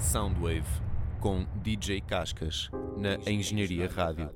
Soundwave com DJ Cascas na Engenharia Rádio.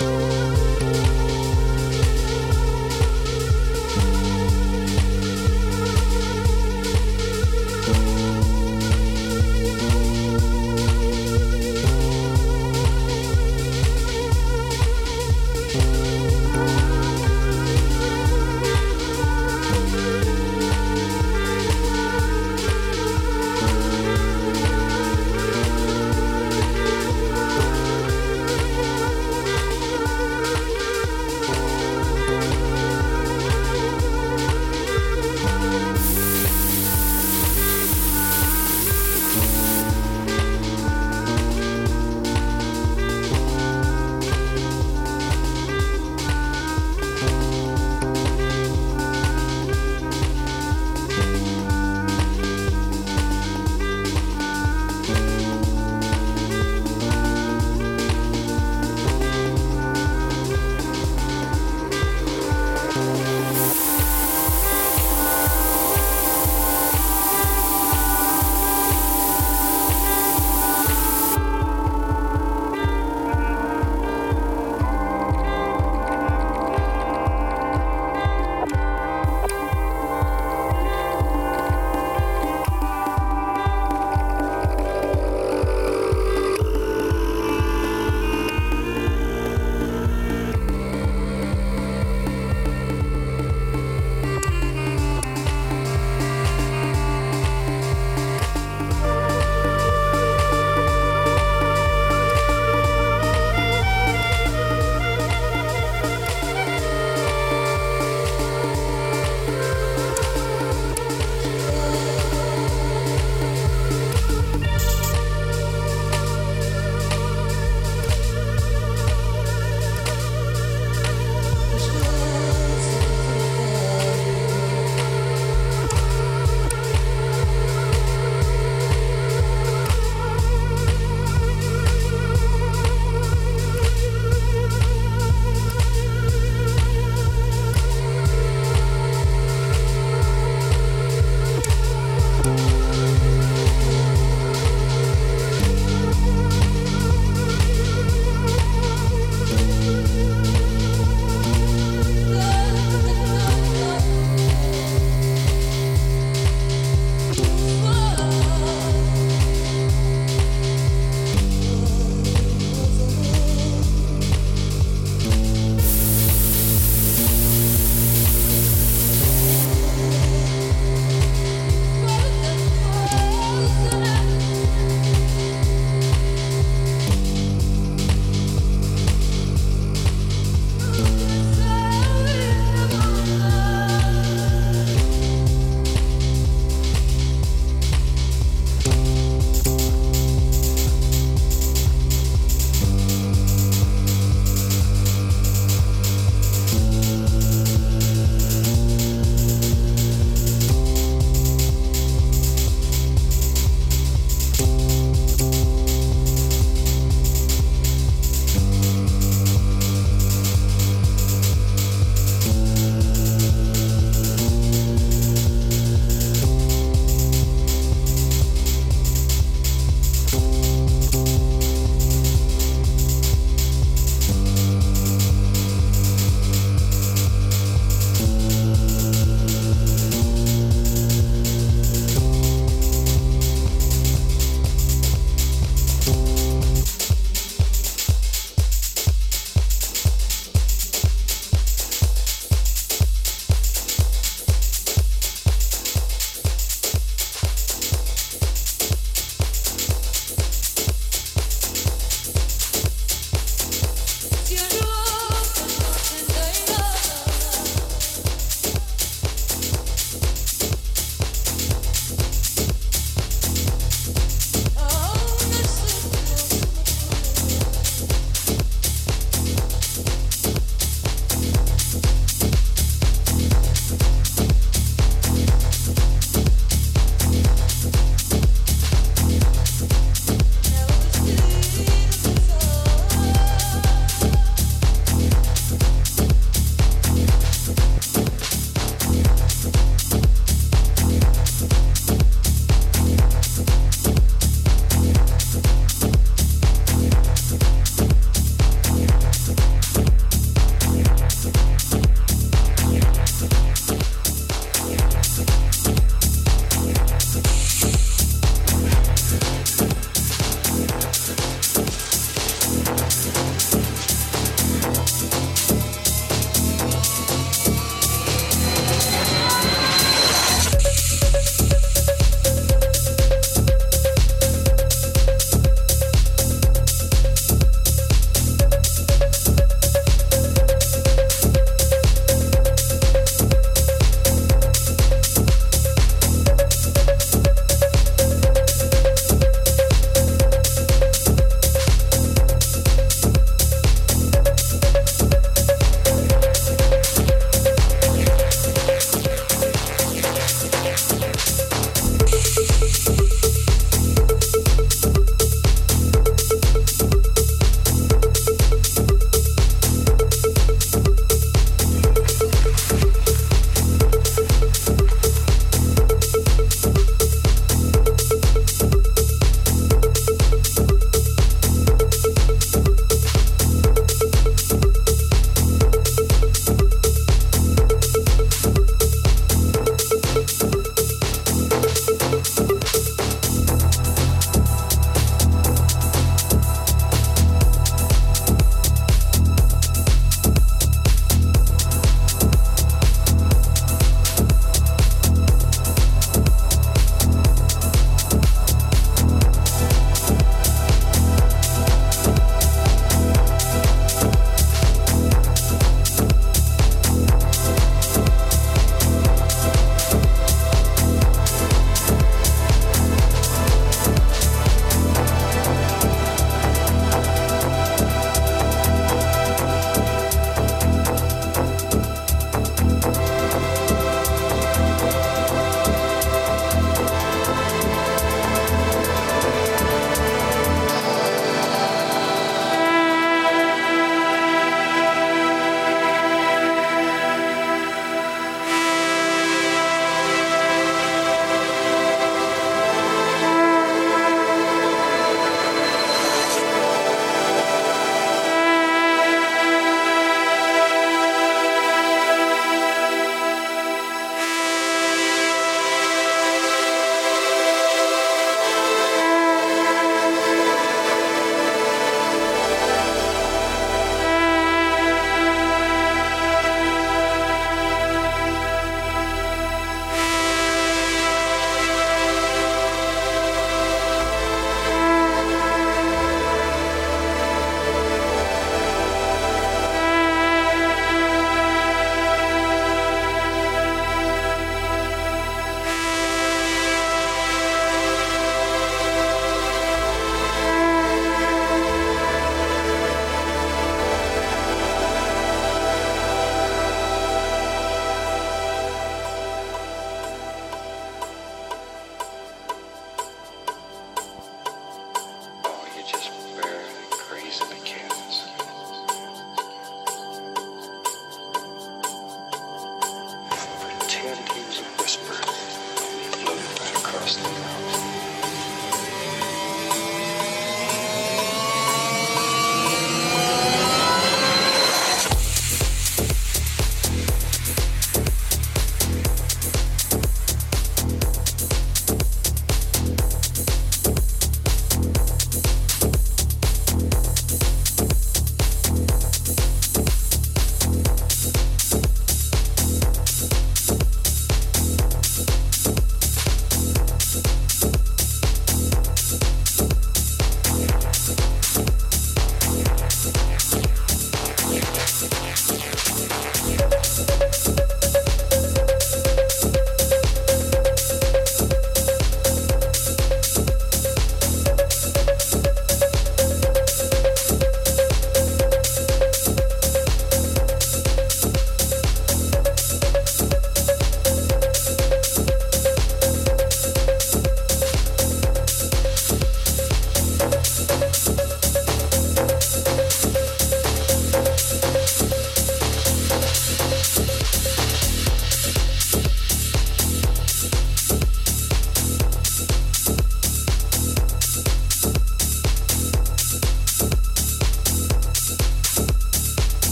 Música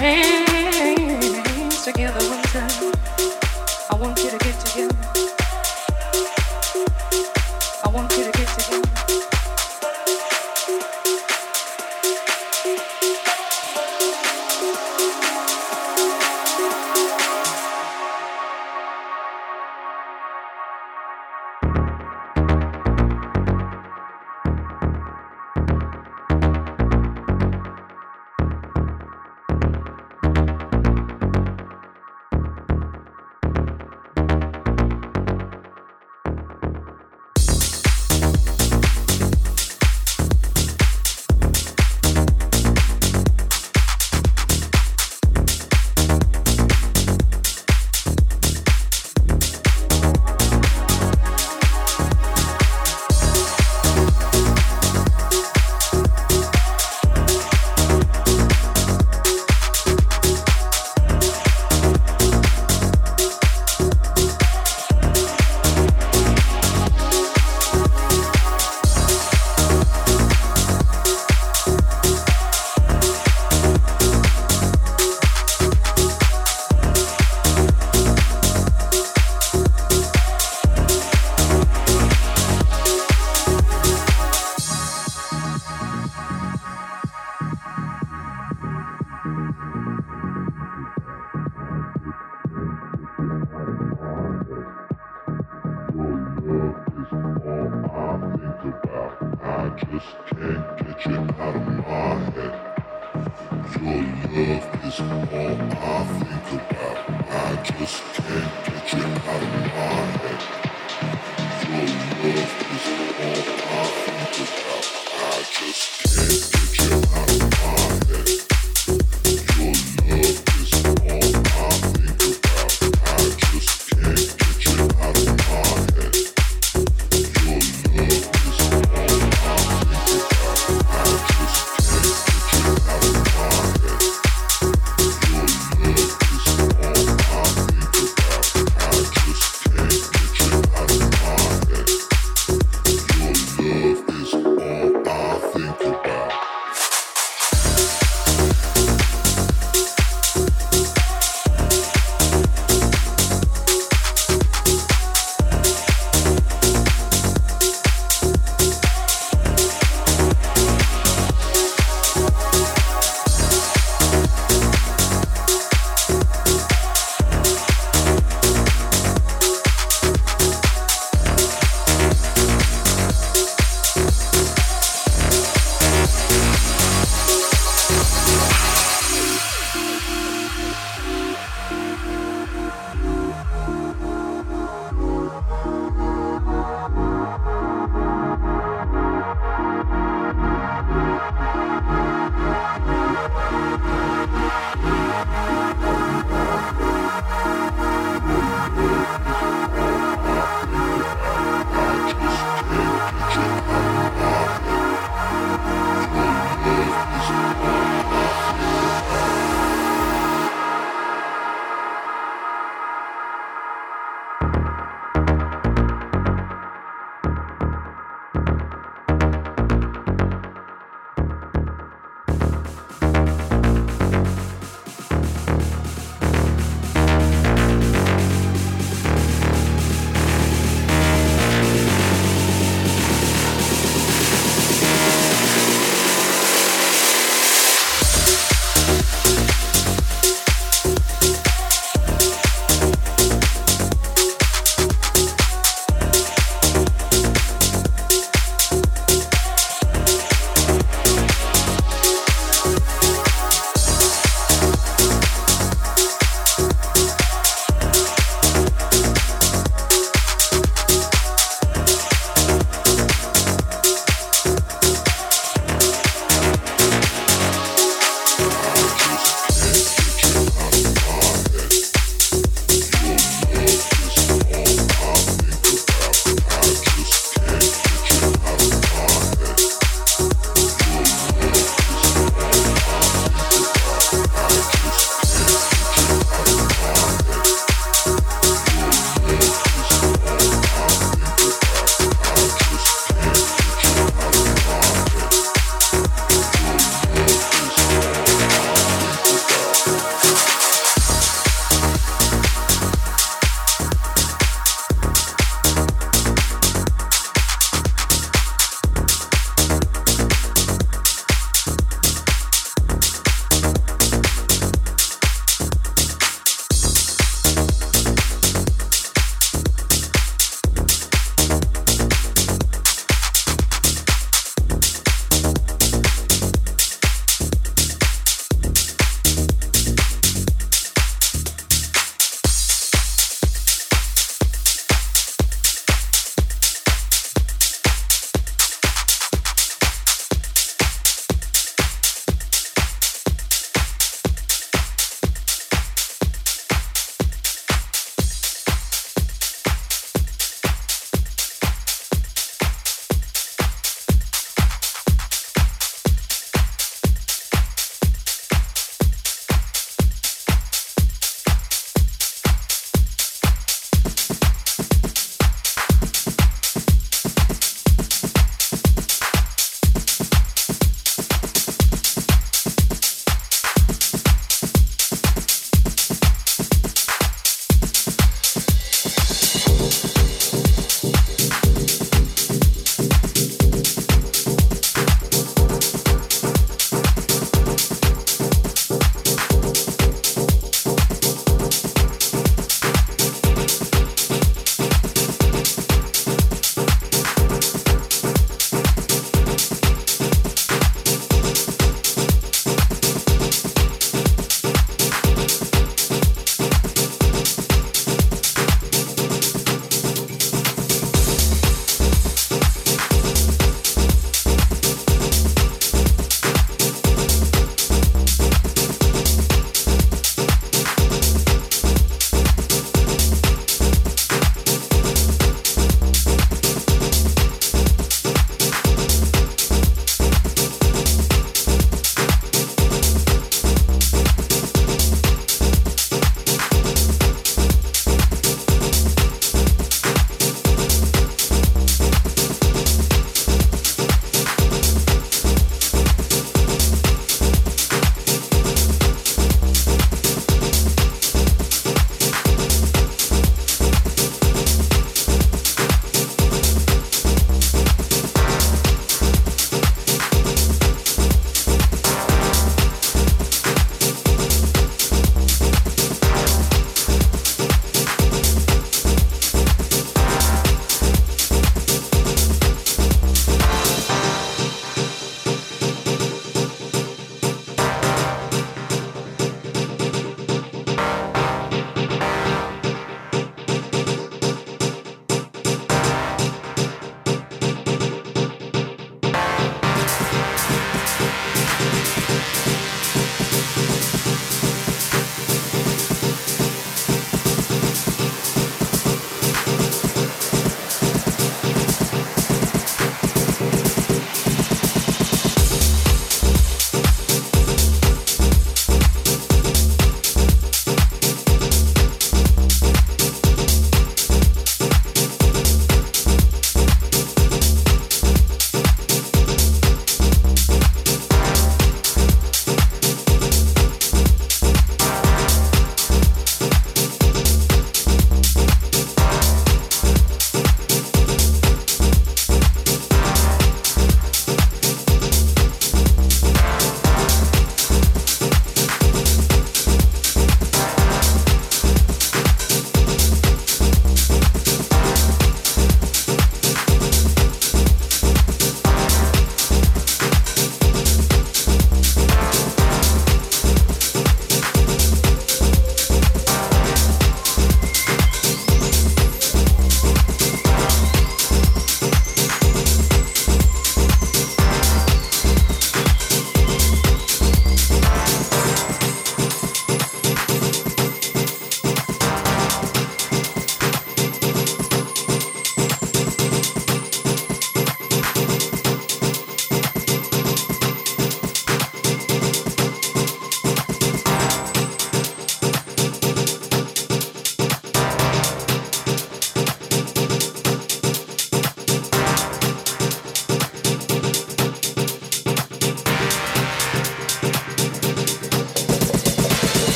hand.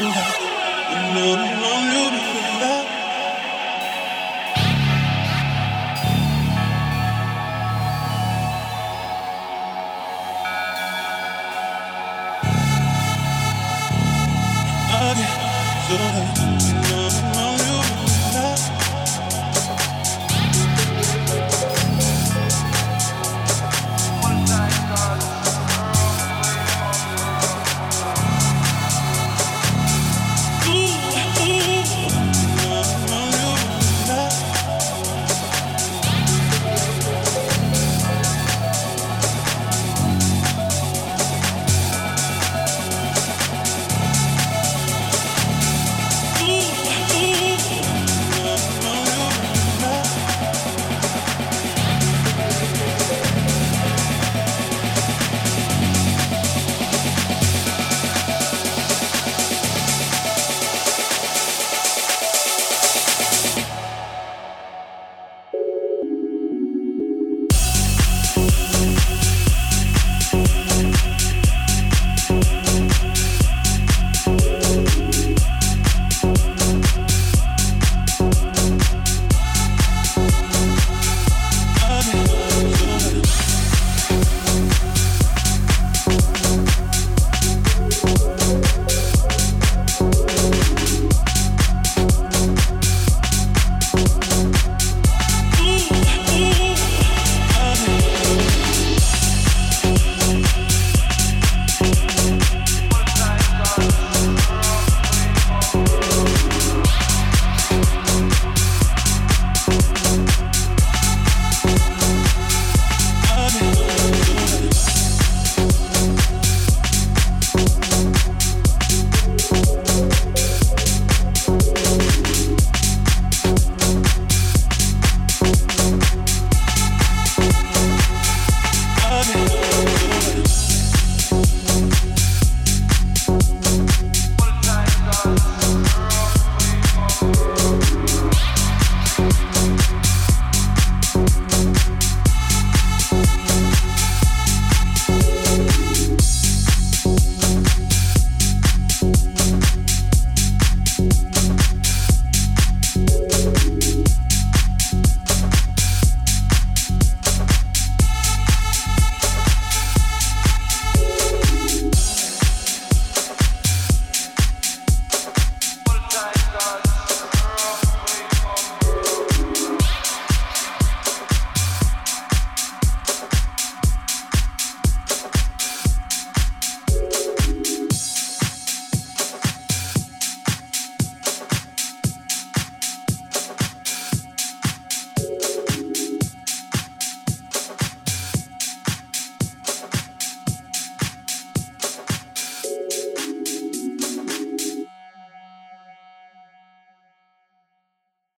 So